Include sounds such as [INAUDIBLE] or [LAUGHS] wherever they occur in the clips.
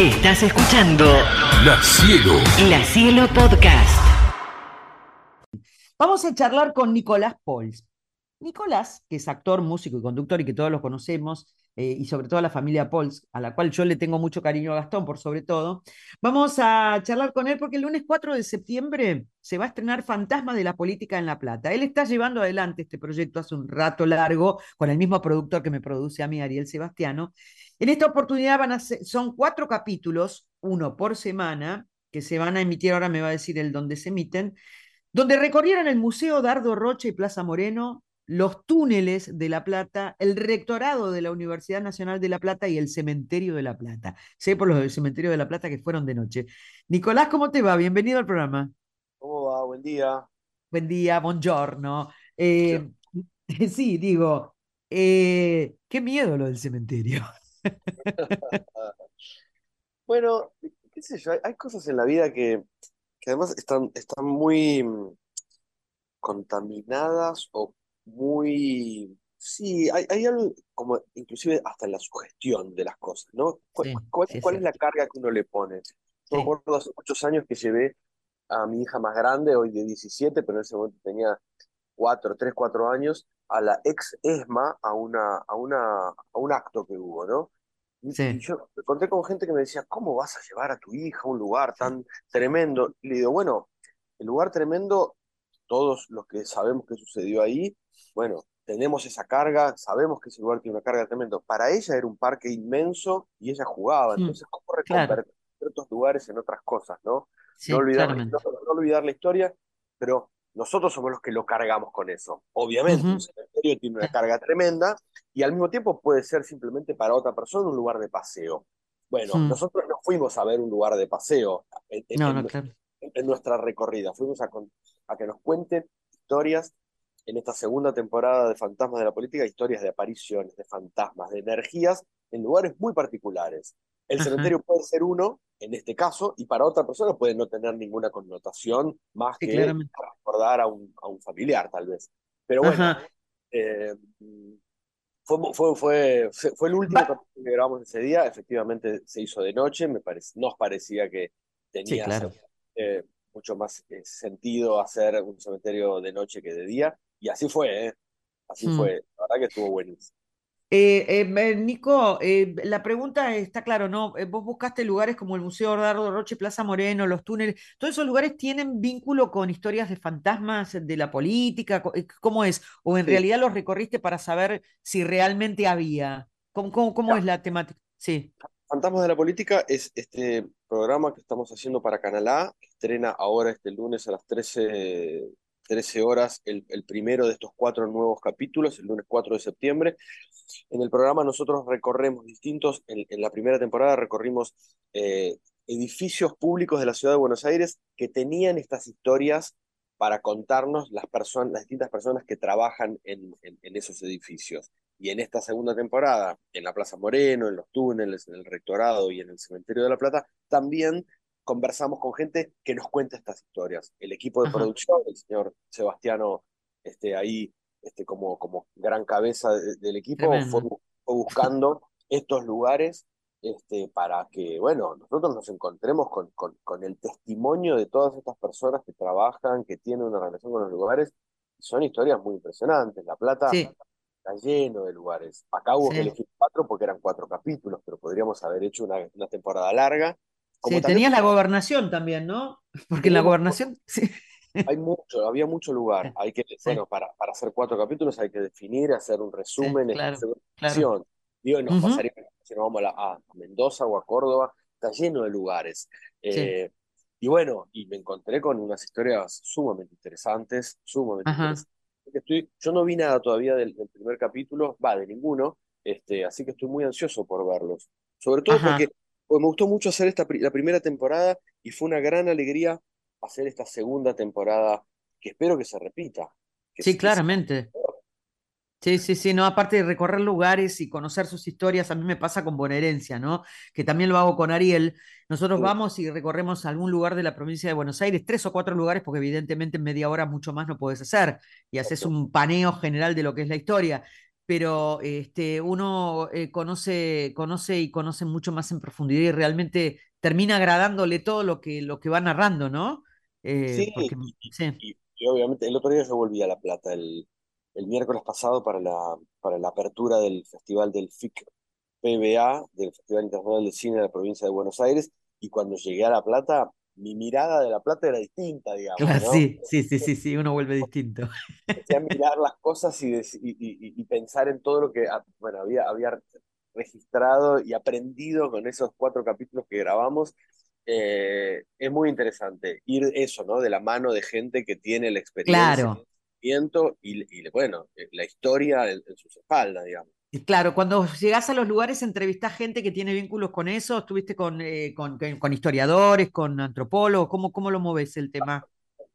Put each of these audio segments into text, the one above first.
Estás escuchando La Cielo. La Cielo Podcast. Vamos a charlar con Nicolás Pols. Nicolás, que es actor, músico y conductor y que todos los conocemos, eh, y sobre todo la familia Pols, a la cual yo le tengo mucho cariño a Gastón, por sobre todo, vamos a charlar con él porque el lunes 4 de septiembre se va a estrenar Fantasma de la Política en La Plata. Él está llevando adelante este proyecto hace un rato largo con el mismo productor que me produce a mí, Ariel Sebastiano. En esta oportunidad van a ser, son cuatro capítulos, uno por semana, que se van a emitir, ahora me va a decir el dónde se emiten, donde recorrieron el Museo Dardo Rocha y Plaza Moreno, los túneles de La Plata, el rectorado de la Universidad Nacional de La Plata y el Cementerio de La Plata. Sé por los del Cementerio de La Plata que fueron de noche. Nicolás, ¿cómo te va? Bienvenido al programa. ¿Cómo va? Buen día. Buen día, buongiorno. Eh, [LAUGHS] sí, digo, eh, qué miedo lo del cementerio. [LAUGHS] bueno, qué sé yo, hay, cosas en la vida que, que además están, están muy mm, contaminadas o muy... Sí, hay, hay algo como inclusive hasta la sugestión de las cosas, ¿no? ¿Cuál, Sí, cuál- sí, es la carga que uno le pone? Yo acuerdo hace muchos años que llevé a mi hija más grande, hoy de 17, pero en ese momento tenía 4, 3, 4 años, a la ex ESMA a, una, a, una, a un acto que hubo, ¿no? Y, Sí. y yo me encontré con gente que me decía, ¿cómo vas a llevar a tu hija a un lugar tan tremendo? Y le digo, bueno, el lugar tremendo, todos los que sabemos que sucedió ahí, bueno, tenemos esa carga, sabemos que ese lugar tiene una carga tremenda. Para ella era un parque inmenso y ella jugaba. Mm, Entonces, ¿cómo claro. reconvertir ciertos lugares en otras cosas, ¿no? Sí, no olvidar, claramente. no, no olvidar la historia, pero nosotros somos los que lo cargamos con eso. Obviamente, un cementerio tiene una carga tremenda y al mismo tiempo puede ser simplemente para otra persona un lugar de paseo. Bueno, Mm. nosotros no fuimos a ver un lugar de paseo en, en- No, en no, nu- claro. en nuestra recorrida, fuimos a, a que nos cuenten historias en esta segunda temporada de Fantasmas de la Política, historias de apariciones, de fantasmas, de energías en lugares muy particulares. El Ajá. cementerio puede ser uno, en este caso, y para otra persona puede no tener ninguna connotación más Sí, que claramente. recordar a un, a un familiar, tal vez. Pero bueno, eh, fue, fue, fue, fue, el último Va- que grabamos ese día, efectivamente se hizo de noche, me parece, nos parecía que Sí, tenía claro. eh, mucho más eh, sentido hacer un cementerio de noche que de día, y así fue, ¿eh? Así Mm. fue, la verdad que estuvo buenísimo. Eh, eh, Nico, eh, la pregunta está claro, ¿no? Eh, Vos buscaste lugares como el Museo Dardo Roche, Plaza Moreno, los túneles, ¿todos esos lugares tienen vínculo con historias de fantasmas de la política? Eh, ¿Cómo es? ¿O en Sí. realidad los recorriste para saber si realmente había? ¿Cómo, cómo, cómo es la temática? Sí. Fantasmas de la Política es este programa que estamos haciendo para Canal A, que estrena ahora este lunes a las 13, 13 horas el, primero de estos cuatro nuevos capítulos, el lunes 4 de septiembre. En el programa nosotros recorremos distintos, en, la primera temporada recorrimos eh, edificios públicos de la ciudad de Buenos Aires que tenían estas historias para contarnos las personas, las distintas personas que trabajan en, en, en esos edificios. Y en esta segunda temporada, en la Plaza Moreno, en los túneles, en el Rectorado y en el Cementerio de la Plata, también conversamos con gente que nos cuenta estas historias. El equipo de Ajá. producción, el señor Sebastiano, este, ahí este, como, como gran cabeza de- del equipo, fue, buscando estos lugares este, para que, bueno, nosotros nos encontremos con, con, con el testimonio de todas estas personas que trabajan, que tienen una relación con los lugares. Son historias muy impresionantes. La Plata Sí, está lleno de lugares. Acá hubo que elegir cuatro porque eran cuatro capítulos, pero podríamos haber hecho una, una temporada larga. Como Sí, también tenías la gobernación también, ¿no? [LAUGHS] Porque en la gobernación, [LAUGHS] sí. hay mucho, había mucho lugar. Hay que, bueno, para, para hacer cuatro capítulos hay que definir, hacer un resumen, claro, hacer una claro. Digo, nos Ujú, pasaría si nos vamos a, la- a Mendoza o a Córdoba, está lleno de lugares. Eh, y bueno, y me encontré con unas historias sumamente interesantes, sumamente ajá, interesantes. Estoy, yo no vi nada todavía del, del primer capítulo, va, de ninguno, este, así que estoy muy ansioso por verlos. Sobre todo ajá. porque me gustó mucho hacer esta, la primera temporada y fue una gran alegría hacer esta segunda temporada, que espero que se repita. Que, Sí, se- claramente. Sí, sí, sí, no, aparte de recorrer lugares y conocer sus historias, a mí me pasa con Bonaerencia, ¿no? Que también lo hago con Ariel. Nosotros Sí, vamos y recorremos algún lugar de la provincia de Buenos Aires, tres o cuatro lugares, porque evidentemente en media hora mucho más no puedes hacer, y haces un paneo general de lo que es la historia. Pero este, uno eh, conoce, conoce y conoce mucho más en profundidad y realmente termina agradándole todo lo que, lo que va narrando, ¿no? Eh, Sí, porque, sí, y- y obviamente el otro día yo volví a La Plata, el, el miércoles pasado para la, para la apertura del Festival del FIC PBA, del Festival Internacional de Cine de la provincia de Buenos Aires, y cuando llegué a La Plata, mi mirada de La Plata era distinta, digamos, ¿no? sí, sí, sí, sí, sí, uno vuelve distinto. Empecé a mirar las cosas y, y, y- y pensar en todo lo que ah, bueno, había, había registrado y aprendido con esos cuatro capítulos que grabamos. Eh, es muy interesante ir eso, ¿no? De la mano de gente que tiene la experiencia, Claro, y, y, bueno, eh, la historia en, en sus espaldas, digamos. Y claro, cuando llegás a los lugares entrevistás gente que tiene vínculos con eso, estuviste con, eh, con, historiadores, con antropólogos, ¿cómo, cómo lo moves el tema?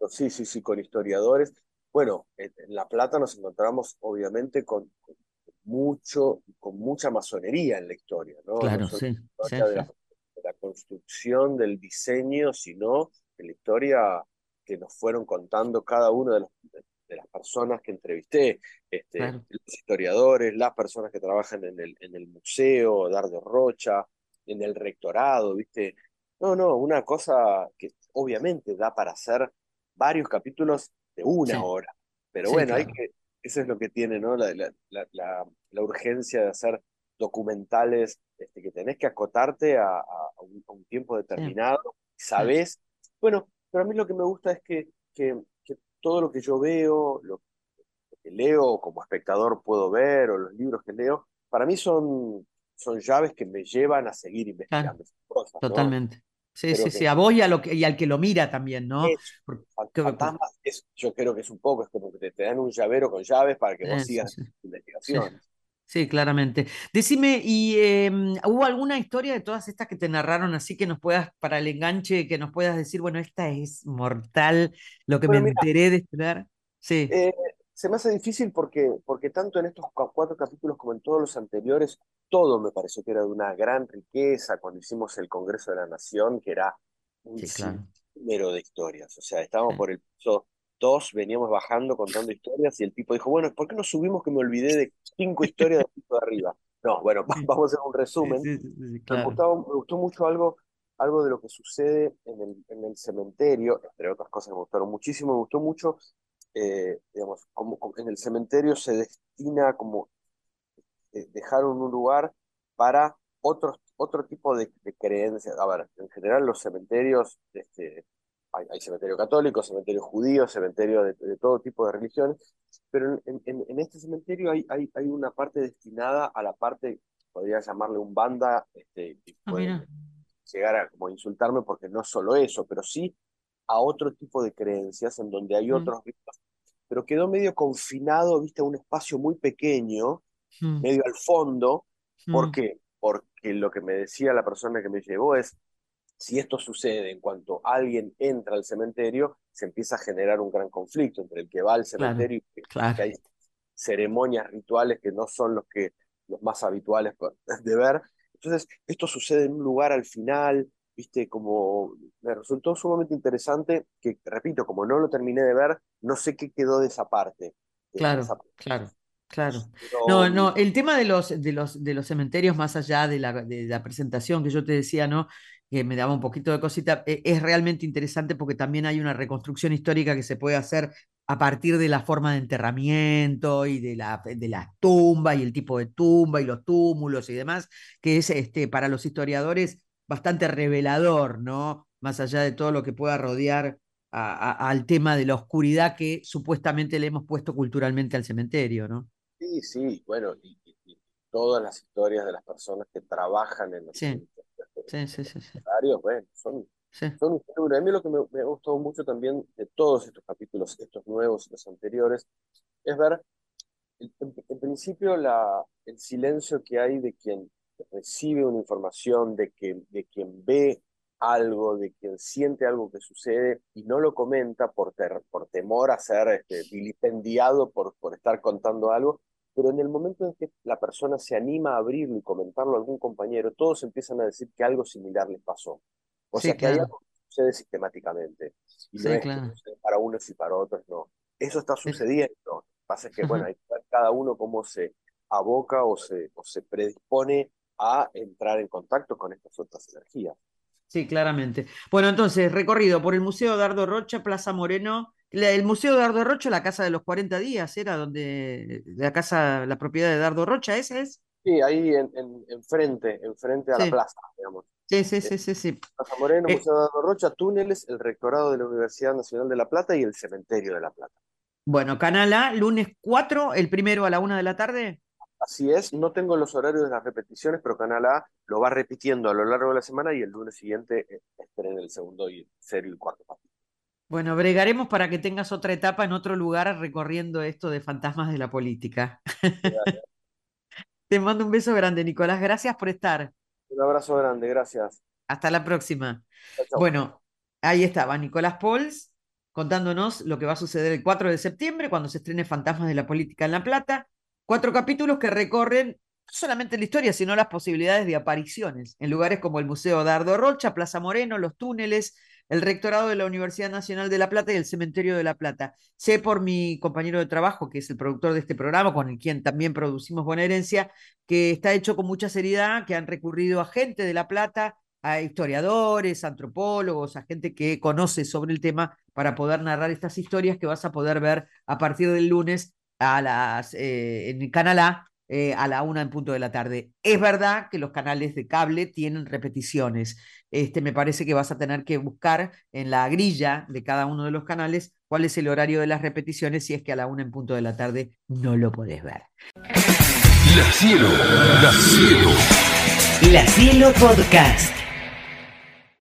Sí, sí, sí, con historiadores. Bueno, en, La Plata nos encontramos obviamente con, con mucho, con mucha masonería en la historia, ¿no? No Claro, solo sí, sí, de la, de la construcción, del diseño, sino de la historia que nos fueron contando cada uno de, los, de, de las personas que entrevisté, este, claro, los historiadores, las personas que trabajan en el, en el museo, Dardo Rocha, en el rectorado, ¿viste? No, no, una cosa que obviamente da para hacer varios capítulos de una sí, hora, pero sí, bueno, hay que, eso es lo que tiene, ¿no? La, la, la, la, urgencia de hacer documentales este, que tenés que acotarte a, a, un, a un, tiempo determinado, sí, sabés. Bueno, pero a mí lo que me gusta es que, que todo lo que yo veo, lo, lo, que leo como espectador puedo ver, o los libros que leo, para mí son, son llaves que me llevan a seguir claro, investigando esas cosas, ¿no? totalmente. Sí, Creo sí, que sí, a vos y, a lo que, y al que lo mira también, ¿no? es Porque, fantasmas, es, yo creo que es un poco, es como que te, te dan un llavero con llaves para que vos sí, sigas sí, sí. investigaciones. Sí, claramente. Decime, ¿y eh, hubo alguna historia de todas estas que te narraron así que nos puedas, para el enganche, que nos puedas decir, bueno, esta es mortal, lo que me mira, enteré de esperar? Sí, eh, se me hace difícil porque, porque tanto en estos cuatro capítulos como en todos los anteriores, todo me pareció que era de una gran riqueza cuando hicimos el Congreso de la Nación, que era un sí, claro. sinnúmero de historias. O sea, estábamos Sí, por el piso dos, veníamos bajando contando historias y el tipo dijo, bueno, ¿por qué no subimos que me olvidé de cinco historias del piso de arriba? No, bueno, [LAUGHS] vamos a hacer un resumen. sí, sí, sí, Me gustaba, me gustó mucho algo, algo de lo que sucede en el, en el cementerio, entre otras cosas que me gustaron muchísimo, me gustó mucho, eh, digamos, como, como en el cementerio se destina como eh, dejaron un lugar para otros, otro tipo de, de, creencias. A ver, en general los cementerios, este, hay, hay cementerio católico, cementerio judío, cementerio de, de, todo tipo de religiones, pero en, en, en este cementerio hay, hay, hay, una parte destinada a la parte, podría llamarle un banda, este, y Ah, pueden mira. llegar a como insultarme porque no solo eso, pero sí a otro tipo de creencias en donde hay Mm, otros ritos, pero quedó medio confinado, viste, a un espacio muy pequeño, mm, medio al fondo. ¿Por mm, qué? Porque lo que me decía la persona que me llevó es, si esto sucede en cuanto alguien entra al cementerio, se empieza a generar un gran conflicto entre el que va al claro, cementerio y claro. que hay ceremonias rituales que no son los, que, los más habituales [LAUGHS] de ver. Entonces, esto sucede en un lugar al final, viste, como me resultó sumamente interesante, que repito, como no lo terminé de ver, no sé qué quedó de esa parte. De, de esa Claro, parte. claro, claro. No, no, el tema de los, de los, de los cementerios, más allá de la, de la presentación que yo te decía, ¿no? Que me daba un poquito de cosita, eh, es realmente interesante porque también hay una reconstrucción histórica que se puede hacer a partir de la forma de enterramiento y de la, de y el tipo de tumba y los túmulos y demás, que es este, para los historiadores bastante revelador, ¿no? Más allá de todo lo que pueda rodear a, a, al tema de la oscuridad que supuestamente le hemos puesto culturalmente al cementerio, ¿no? sí, sí, bueno, y, y, y todas las historias de las personas que trabajan en los Sí, cementerios sí, sí, sí, sí. bueno, son, sí. son un. A mí lo que me, me gustó mucho también de todos estos capítulos, estos nuevos y los anteriores, es ver en, en principio la, el silencio que hay de quien recibe una información, de, que, de quien ve algo, de quien siente algo que sucede y no lo comenta por, ter, por temor a ser este, vilipendiado por, por estar contando algo, pero en el momento en que la persona se anima a abrirlo y comentarlo a algún compañero, todos empiezan a decir que algo similar les pasó. O Sí, sea que hay algo que sucede sistemáticamente y no sí, es que claro. sucede para unos y para otros, no. Eso está sucediendo. Lo que pasa es que, bueno, hay que ver cada uno cómo se, aboca o se, o se predispone a entrar en contacto con estas otras energías. Sí, claramente. Bueno, entonces, recorrido por el Museo Dardo Rocha, Plaza Moreno. El Museo Dardo Rocha, la casa de los 40 días, ¿era donde la casa, la propiedad de Dardo Rocha, ¿esa es? Sí, ahí en, en, enfrente, enfrente a la plaza, digamos. Sí, sí, sí, sí, sí. Plaza Moreno, eh, Museo Dardo Rocha, túneles, el rectorado de la Universidad Nacional de La Plata y el cementerio de La Plata. Bueno, Canal A, lunes 4, el primero a la una de la tarde. Así es, no tengo los horarios de las repeticiones, pero Canal A lo va repitiendo a lo largo de la semana y el lunes siguiente eh, esperen el segundo y el tercero y el cuarto partido. Bueno, bregaremos para que tengas otra etapa en otro lugar recorriendo esto de fantasmas de la política. [LAUGHS] Te mando un beso grande, Nicolás. Gracias por estar. Un abrazo grande, gracias. Hasta la próxima. Bueno, ahí estaba Nicolás Pols contándonos lo que va a suceder el 4 de septiembre cuando se estrene Fantasmas de la Política en La Plata. Cuatro capítulos que recorren no solamente la historia, sino las posibilidades de apariciones en lugares como el Museo Dardo Rocha, Plaza Moreno, los túneles, el rectorado de la Universidad Nacional de La Plata y el Cementerio de La Plata. Sé por mi compañero de trabajo, que es el productor de este programa, con el quien también producimos Buena Herencia, que está hecho con mucha seriedad, que han recurrido a gente de La Plata, a historiadores, antropólogos, a gente que conoce sobre el tema para poder narrar estas historias que vas a poder ver a partir del lunes a las, eh, en canal A eh, a la una en punto de la tarde. Es verdad que los canales de cable tienen repeticiones. Este, me parece que vas a tener que buscar en la grilla de cada uno de los canales cuál es el horario de las repeticiones si es que a la una en punto de la tarde no lo podés ver. La Cielo, La Cielo. La Cielo Podcast.